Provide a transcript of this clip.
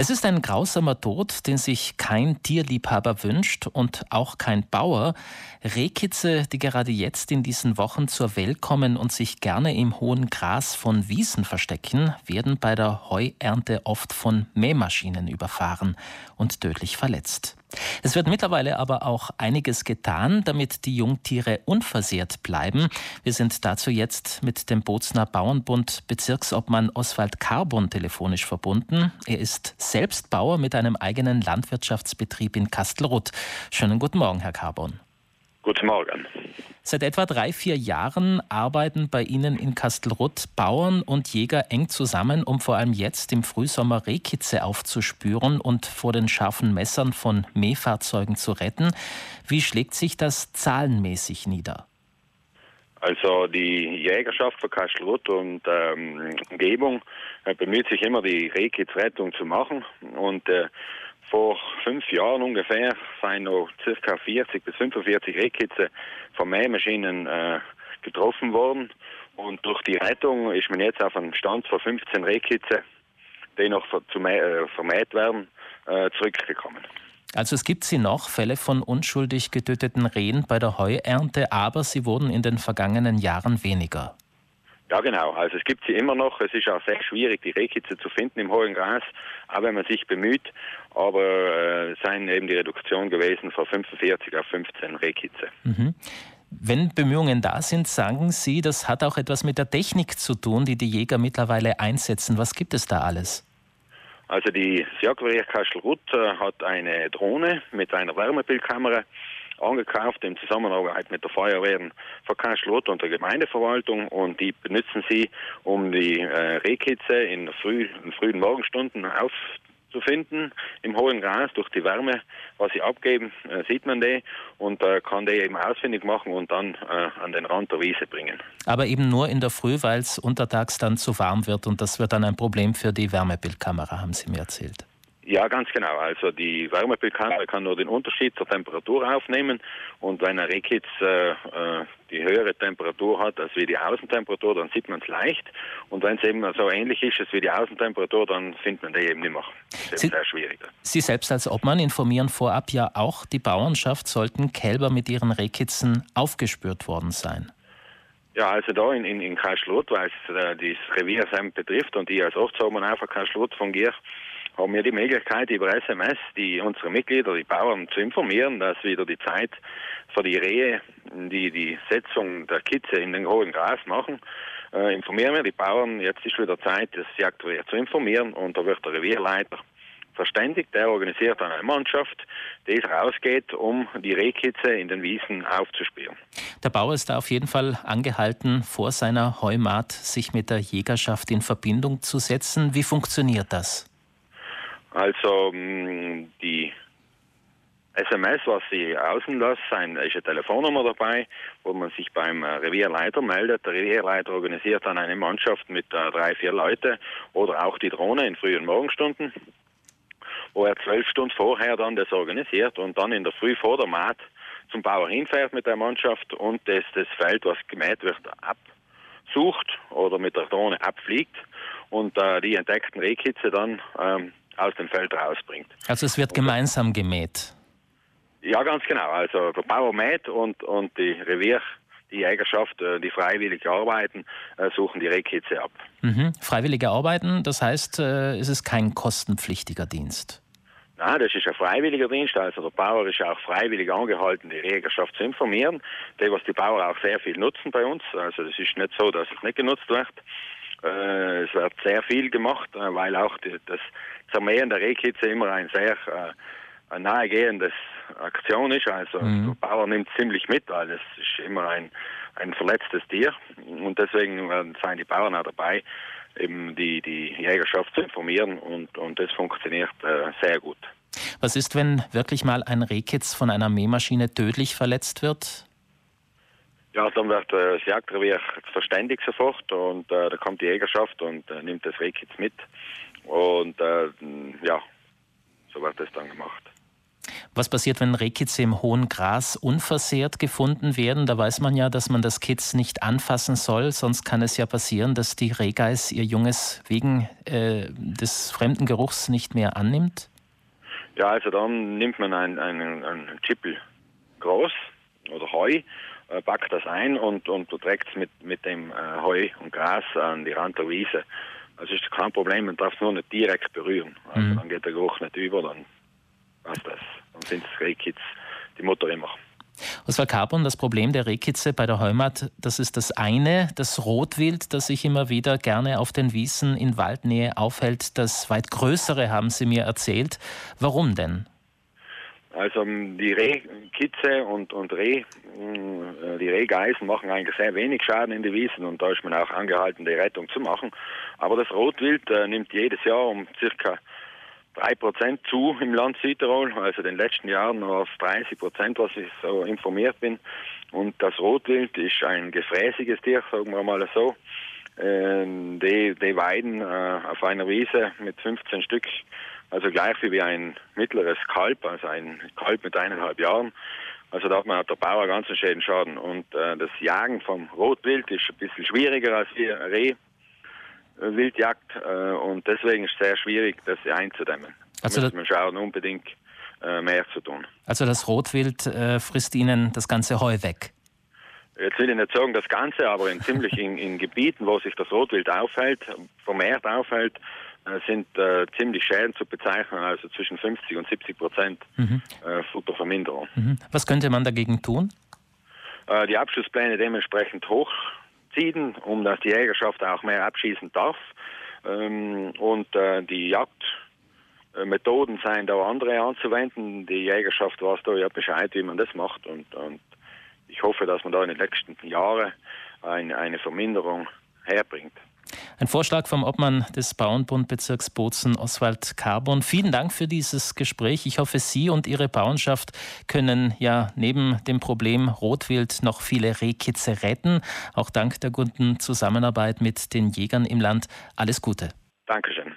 Es ist ein grausamer Tod, den sich kein Tierliebhaber wünscht und auch kein Bauer. Rehkitze, die gerade jetzt in diesen Wochen zur Welt kommen und sich gerne im hohen Gras von Wiesen verstecken, werden bei der Heuernte oft von Mähmaschinen überfahren und tödlich verletzt. Es wird mittlerweile aber auch einiges getan, damit die Jungtiere unversehrt bleiben. Wir sind dazu jetzt mit dem Bozner Bauernbund Bezirksobmann Oswald Carbon telefonisch verbunden. Er ist selbst Bauer mit einem eigenen Landwirtschaftsbetrieb in Kastelruth. Schönen guten Morgen, Herr Carbon. Guten Morgen. Seit etwa drei, vier Jahren arbeiten bei Ihnen in Kastelruth Bauern und Jäger eng zusammen, um vor allem jetzt im Frühsommer Rehkitze aufzuspüren und vor den scharfen Messern von Mähfahrzeugen zu retten. Wie schlägt sich das zahlenmäßig nieder? Also die Jägerschaft von Kastelruth und ähm, Umgebung äh, bemüht sich immer, die Rehkitzrettung zu machen und äh, vor fünf Jahren ungefähr seien noch ca. 40 bis 45 Rehkitze von Mähmaschinen äh, getroffen worden. Und durch die Rettung ist man jetzt auf einen Stand von 15 Rehkitze, die noch äh, vermäht werden, äh, zurückgekommen. Also es gibt sie noch, Fälle von unschuldig getöteten Rehen bei der Heuernte, aber sie wurden in den vergangenen Jahren weniger. Ja, genau. Also es gibt sie immer noch. Es ist auch sehr schwierig, die Rehkitze zu finden im hohen Gras, auch wenn man sich bemüht. Aber äh, seien eben die Reduktion gewesen von 45 auf 15 Rehkitze. Mhm. Wenn Bemühungen da sind, sagen Sie, das hat auch etwas mit der Technik zu tun, die die Jäger mittlerweile einsetzen. Was gibt es da alles? Also die Jagdrevier Kastelruth äh, hat eine Drohne mit einer Wärmebildkamera angekauft in Zusammenarbeit mit der Feuerwehr von Kastelruth und der Gemeindeverwaltung und die benutzen sie, um die äh, Rehkitze in, früh, in frühen Morgenstunden aufzufinden im hohen Gras durch die Wärme, was sie abgeben, äh, sieht man die und äh, kann die eben ausfindig machen und dann äh, an den Rand der Wiese bringen. Aber eben nur in der Früh, weil es untertags dann zu warm wird und das wird dann ein Problem für die Wärmebildkamera, haben Sie mir erzählt. Ja, ganz genau. Also die Wärmebildkamera kann nur den Unterschied zur Temperatur aufnehmen und wenn ein Rehkitz äh, äh, die höhere Temperatur hat als wie die Außentemperatur, dann sieht man es leicht und wenn es eben so ähnlich ist als wie die Außentemperatur, dann findet man die eben nicht mehr. Das ist Sie, sehr schwierig. Sie selbst als Obmann informieren vorab ja auch die Bauernschaft, sollten Kälber mit ihren Rehkitzen aufgespürt worden sein. Ja, also da in, in, in Karlsruhe, weil es äh, das Revier betrifft und ich als Ortsobmann auch von Karlsruhe fungiere, haben wir die Möglichkeit, über SMS die unsere Mitglieder, die Bauern zu informieren, dass wieder die Zeit für die Rehe, die die Setzung der Kitze in den hohen Gras machen, äh, informieren wir die Bauern, jetzt ist wieder Zeit, das Jagdrevier zu informieren und da wird der Revierleiter verständigt, der organisiert eine Mannschaft, die rausgeht, um die Rehkitze in den Wiesen aufzuspüren. Der Bauer ist da auf jeden Fall angehalten, vor seiner Heumat sich mit der Jägerschaft in Verbindung zu setzen. Wie funktioniert das? Also mm, die SMS, was sie außen lassen, ist eine Telefonnummer dabei, wo man sich beim äh, Revierleiter meldet. Der Revierleiter organisiert dann eine Mannschaft mit äh, drei, vier Leuten oder auch die Drohne in frühen Morgenstunden, wo er zwölf Stunden vorher dann das organisiert und dann in der Früh vor der Maat zum Bauer hinfährt mit der Mannschaft und das, das Feld, was gemäht wird, absucht oder mit der Drohne abfliegt und äh, die entdeckten Rehkitze dann ähm, aus dem Feld rausbringt. Also es wird gemeinsam gemäht? Ja, ganz genau. Also der Bauer mäht und, und die Revier, die Jägerschaft, äh, die freiwillig arbeiten, äh, suchen die Rehkitze ab. Mhm. Freiwillige Arbeiten, das heißt, äh, ist es kein kostenpflichtiger Dienst? Nein, das ist ein freiwilliger Dienst. Also der Bauer ist auch freiwillig angehalten, die Jägerschaft zu informieren. Die, was die Bauern auch sehr viel nutzen bei uns. Also das ist nicht so, dass es nicht genutzt wird. Äh, es wird sehr viel gemacht, äh, weil auch die, das Zermähen der Rehkitze immer ein sehr äh, nahegehendes Aktion ist. Also mhm. der Bauer nimmt ziemlich mit, weil es ist immer ein, ein verletztes Tier. Und deswegen äh, seien die Bauern auch dabei, eben die, die Jägerschaft zu informieren und, und das funktioniert äh, sehr gut. Was ist, wenn wirklich mal ein Rehkitz von einer Mähmaschine tödlich verletzt wird? Ja, dann wird äh, das Jagdrevier verständigt sofort und äh, da kommt die Jägerschaft und äh, nimmt das Rehkitz mit. Und äh, ja, so wird das dann gemacht. Was passiert, wenn Rehkitze im hohen Gras unversehrt gefunden werden? Da weiß man ja, dass man das Kitz nicht anfassen soll, sonst kann es ja passieren, dass die Rehgeiß ihr Junges wegen äh, des fremden Geruchs nicht mehr annimmt. Ja, also dann nimmt man einen, einen, einen Chippel groß oder Heu, packt das ein und, und trägt es mit, mit dem äh, Heu und Gras an die Rand der Wiese. Also ist kein Problem, man darf es nur nicht direkt berühren. Also mhm. dann geht der Geruch nicht über, dann passt das. Dann sind es Rehkitz, die Mutter immer. Oswald Carbon, das Problem der Rehkitze bei der Heumat, das ist das eine, das Rotwild, das sich immer wieder gerne auf den Wiesen in Waldnähe aufhält. Das weit größere haben Sie mir erzählt. Warum denn? Also ähm, die Rehkitze und, und Reh, äh, die Rehgeißen machen eigentlich sehr wenig Schaden in den Wiesen und da ist man auch angehalten, die Rettung zu machen. Aber das Rotwild äh, nimmt jedes Jahr um circa 3% zu im Land Südtirol. Also in den letzten Jahren es 30 Prozent, was ich so informiert bin. Und das Rotwild ist ein gefräßiges Tier, sagen wir mal so. Ähm, die, die weiden äh, auf einer Wiese mit 15 Stück, also gleich wie ein mittleres Kalb, also ein Kalb mit eineinhalb Jahren. Also da hat man der Bauer ganz einen schönen Schaden. Und äh, das Jagen vom Rotwild ist ein bisschen schwieriger als hier Reh äh, und deswegen ist es sehr schwierig, das einzudämmen. Also da muss man schauen, unbedingt äh, mehr zu tun. Also das Rotwild äh, frisst Ihnen das ganze Heu weg? Jetzt will ich nicht sagen das Ganze, aber in ziemlich in, in Gebieten, wo sich das Rotwild aufhält, vermehrt aufhält, sind äh, ziemlich Schäden zu bezeichnen, also zwischen 50 und 70 Prozent mhm. Futterverminderung. Mhm. Was könnte man dagegen tun? die Abschlusspläne dementsprechend hoch ziehen, um dass die Jägerschaft auch mehr abschießen darf. Ähm, und äh, die Jagdmethoden seien da andere anzuwenden. Die Jägerschaft weiß da ja Bescheid, wie man das macht. Und, und ich hoffe, dass man da in den nächsten Jahren eine, eine Verminderung herbringt. Ein Vorschlag vom Obmann des Bauernbundbezirks Bozen, Oswald Carbon. Vielen Dank für dieses Gespräch. Ich hoffe, Sie und Ihre Bauernschaft können ja neben dem Problem Rotwild noch viele Rehkitze retten. Auch dank der guten Zusammenarbeit mit den Jägern im Land. Alles Gute. Dankeschön.